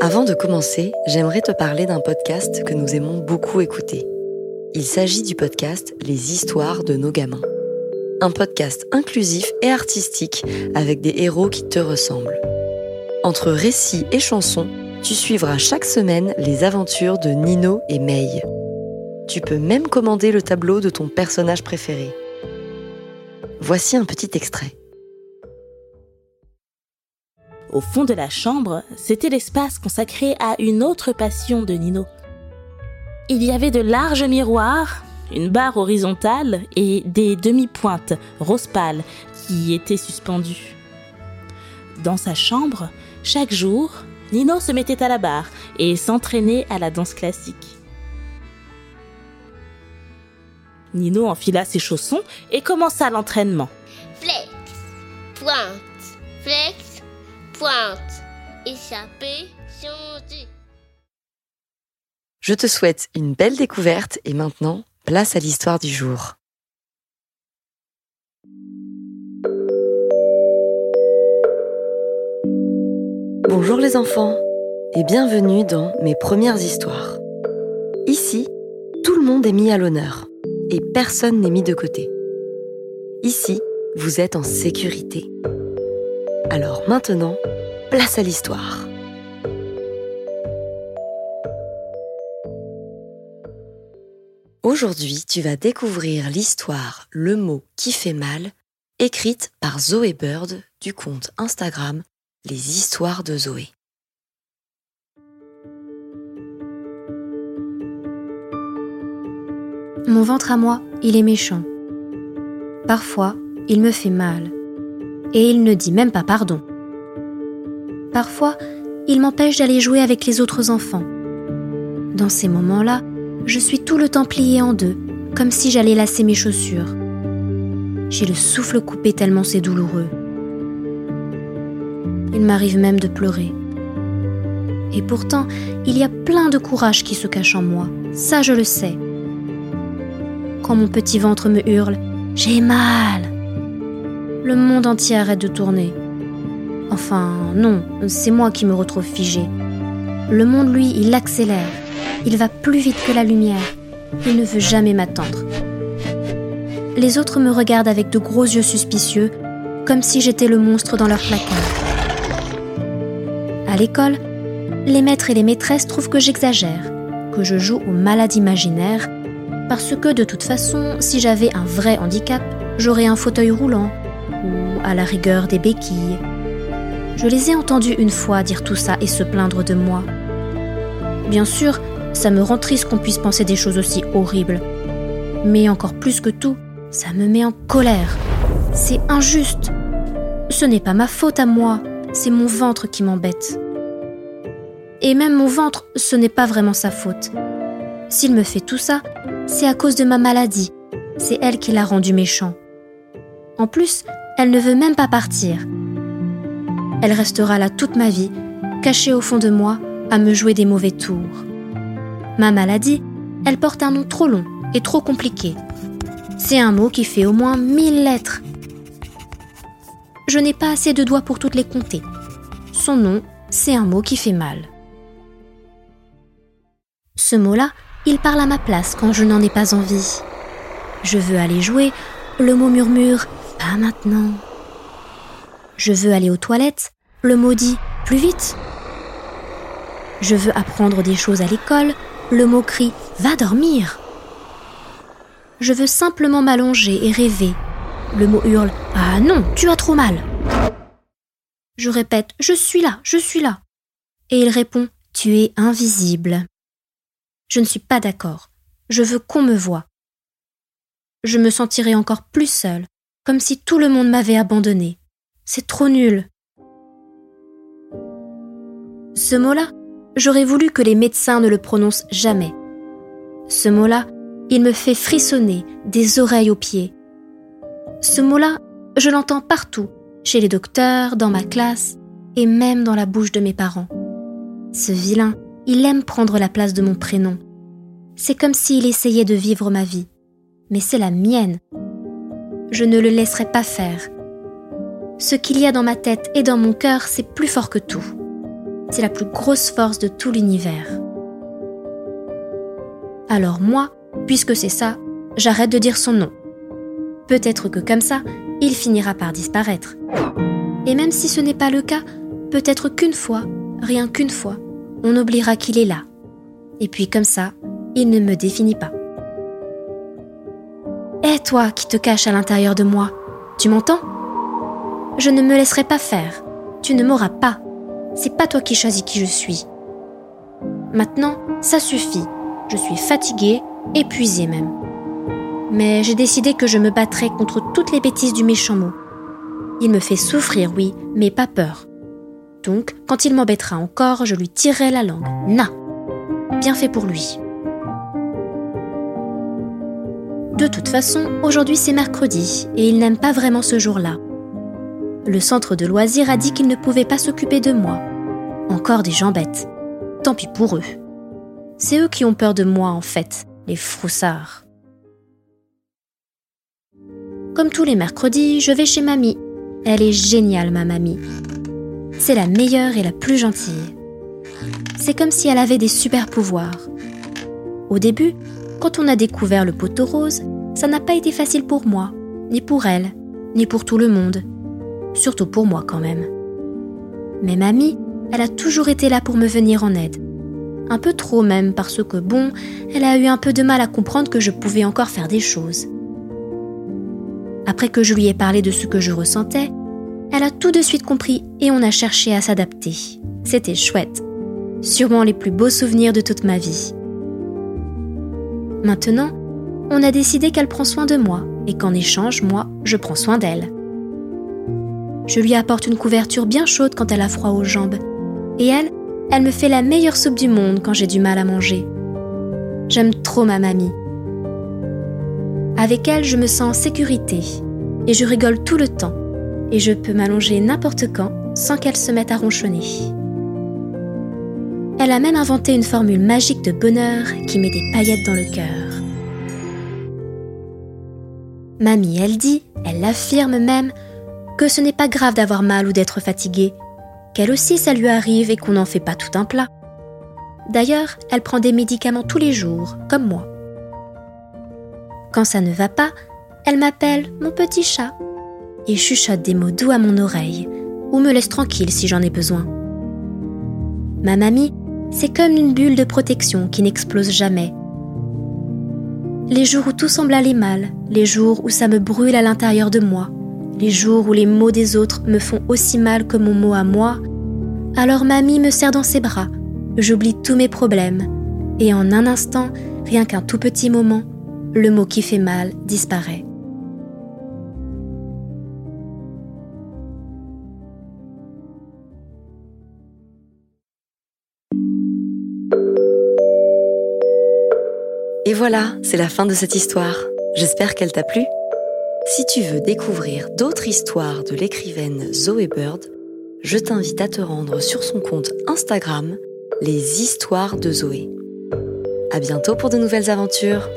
Avant de commencer, j'aimerais te parler d'un podcast que nous aimons beaucoup écouter. Il s'agit du podcast Les histoires de nos gamins. Un podcast inclusif et artistique avec des héros qui te ressemblent. Entre récits et chansons, tu suivras chaque semaine les aventures de Nino et May. Tu peux même commander le tableau de ton personnage préféré. Voici un petit extrait. Au fond de la chambre, c'était l'espace consacré à une autre passion de Nino. Il y avait de larges miroirs, une barre horizontale et des demi-pointes rose pâle qui étaient suspendues. Dans sa chambre, chaque jour, Nino se mettait à la barre et s'entraînait à la danse classique. Nino enfila ses chaussons et commença l'entraînement. Flex, pointe, flex, pointe, échappé, changer. Je te souhaite une belle découverte et maintenant, place à l'histoire du jour. Bonjour les enfants et bienvenue dans mes premières histoires. Ici, tout le monde est mis à l'honneur et personne n'est mis de côté. Ici, vous êtes en sécurité. Alors maintenant, place à l'histoire. Aujourd'hui, tu vas découvrir l'histoire Le mot qui fait mal, écrite par Zoé Bird du compte Instagram Les histoires de Zoé. Mon ventre à moi, il est méchant. Parfois, il me fait mal. Et il ne dit même pas pardon. Parfois, il m'empêche d'aller jouer avec les autres enfants. Dans ces moments-là, je suis tout le temps pliée en deux, comme si j'allais lasser mes chaussures. J'ai le souffle coupé tellement c'est douloureux. Il m'arrive même de pleurer. Et pourtant, il y a plein de courage qui se cache en moi, ça je le sais. Quand mon petit ventre me hurle, j'ai mal. Le monde entier arrête de tourner. Enfin, non, c'est moi qui me retrouve figée. Le monde, lui, il accélère. Il va plus vite que la lumière. Il ne veut jamais m'attendre. Les autres me regardent avec de gros yeux suspicieux, comme si j'étais le monstre dans leur placard. À l'école, les maîtres et les maîtresses trouvent que j'exagère, que je joue aux malades imaginaires, parce que de toute façon, si j'avais un vrai handicap, j'aurais un fauteuil roulant, ou à la rigueur des béquilles. Je les ai entendus une fois dire tout ça et se plaindre de moi. Bien sûr, ça me rend triste qu'on puisse penser des choses aussi horribles. Mais encore plus que tout, ça me met en colère. C'est injuste. Ce n'est pas ma faute à moi, c'est mon ventre qui m'embête. Et même mon ventre, ce n'est pas vraiment sa faute. S'il me fait tout ça, c'est à cause de ma maladie. C'est elle qui l'a rendu méchant. En plus, elle ne veut même pas partir. Elle restera là toute ma vie, cachée au fond de moi, à me jouer des mauvais tours. Ma maladie, elle porte un nom trop long et trop compliqué. C'est un mot qui fait au moins mille lettres. Je n'ai pas assez de doigts pour toutes les compter. Son nom, c'est un mot qui fait mal. Ce mot-là, il parle à ma place quand je n'en ai pas envie. Je veux aller jouer, le mot murmure Pas maintenant. Je veux aller aux toilettes, le mot dit Plus vite. Je veux apprendre des choses à l'école, le mot crie Va dormir. Je veux simplement m'allonger et rêver. Le mot hurle Ah non, tu as trop mal. Je répète Je suis là, je suis là. Et il répond Tu es invisible. Je ne suis pas d'accord. Je veux qu'on me voie. Je me sentirai encore plus seule, comme si tout le monde m'avait abandonnée. C'est trop nul. Ce mot-là, j'aurais voulu que les médecins ne le prononcent jamais. Ce mot-là, il me fait frissonner des oreilles aux pieds. Ce mot-là, je l'entends partout, chez les docteurs, dans ma classe et même dans la bouche de mes parents. Ce vilain, il aime prendre la place de mon prénom. C'est comme s'il essayait de vivre ma vie. Mais c'est la mienne. Je ne le laisserai pas faire. Ce qu'il y a dans ma tête et dans mon cœur, c'est plus fort que tout. C'est la plus grosse force de tout l'univers. Alors moi, puisque c'est ça, j'arrête de dire son nom. Peut-être que comme ça, il finira par disparaître. Et même si ce n'est pas le cas, peut-être qu'une fois, rien qu'une fois, on oubliera qu'il est là. Et puis comme ça, il ne me définit pas. Toi qui te caches à l'intérieur de moi, tu m'entends? Je ne me laisserai pas faire. Tu ne m'auras pas. C'est pas toi qui choisis qui je suis. Maintenant, ça suffit. Je suis fatiguée, épuisée même. Mais j'ai décidé que je me battrai contre toutes les bêtises du méchant mot. Il me fait souffrir, oui, mais pas peur. Donc, quand il m'embêtera encore, je lui tirerai la langue. Na Bien fait pour lui. De toute façon, aujourd'hui c'est mercredi et il n'aime pas vraiment ce jour-là. Le centre de loisirs a dit qu'il ne pouvait pas s'occuper de moi. Encore des gens bêtes. Tant pis pour eux. C'est eux qui ont peur de moi en fait, les froussards. Comme tous les mercredis, je vais chez mamie. Elle est géniale, ma mamie. C'est la meilleure et la plus gentille. C'est comme si elle avait des super pouvoirs. Au début, quand on a découvert le poteau rose, ça n'a pas été facile pour moi, ni pour elle, ni pour tout le monde. Surtout pour moi quand même. Mais mamie, elle a toujours été là pour me venir en aide. Un peu trop même parce que bon, elle a eu un peu de mal à comprendre que je pouvais encore faire des choses. Après que je lui ai parlé de ce que je ressentais, elle a tout de suite compris et on a cherché à s'adapter. C'était chouette. Sûrement les plus beaux souvenirs de toute ma vie. Maintenant, on a décidé qu'elle prend soin de moi et qu'en échange, moi, je prends soin d'elle. Je lui apporte une couverture bien chaude quand elle a froid aux jambes. Et elle, elle me fait la meilleure soupe du monde quand j'ai du mal à manger. J'aime trop ma mamie. Avec elle, je me sens en sécurité et je rigole tout le temps et je peux m'allonger n'importe quand sans qu'elle se mette à ronchonner. Elle a même inventé une formule magique de bonheur qui met des paillettes dans le cœur. Mamie, elle dit, elle affirme même, que ce n'est pas grave d'avoir mal ou d'être fatiguée, qu'elle aussi ça lui arrive et qu'on n'en fait pas tout un plat. D'ailleurs, elle prend des médicaments tous les jours, comme moi. Quand ça ne va pas, elle m'appelle mon petit chat et chuchote des mots doux à mon oreille ou me laisse tranquille si j'en ai besoin. Ma mamie, c'est comme une bulle de protection qui n'explose jamais. Les jours où tout semble aller mal, les jours où ça me brûle à l'intérieur de moi, les jours où les mots des autres me font aussi mal que mon mot à moi, alors mamie me serre dans ses bras, j'oublie tous mes problèmes, et en un instant, rien qu'un tout petit moment, le mot qui fait mal disparaît. Et voilà, c'est la fin de cette histoire. J'espère qu'elle t'a plu. Si tu veux découvrir d'autres histoires de l'écrivaine Zoé Bird, je t'invite à te rendre sur son compte Instagram, Les Histoires de Zoé. À bientôt pour de nouvelles aventures.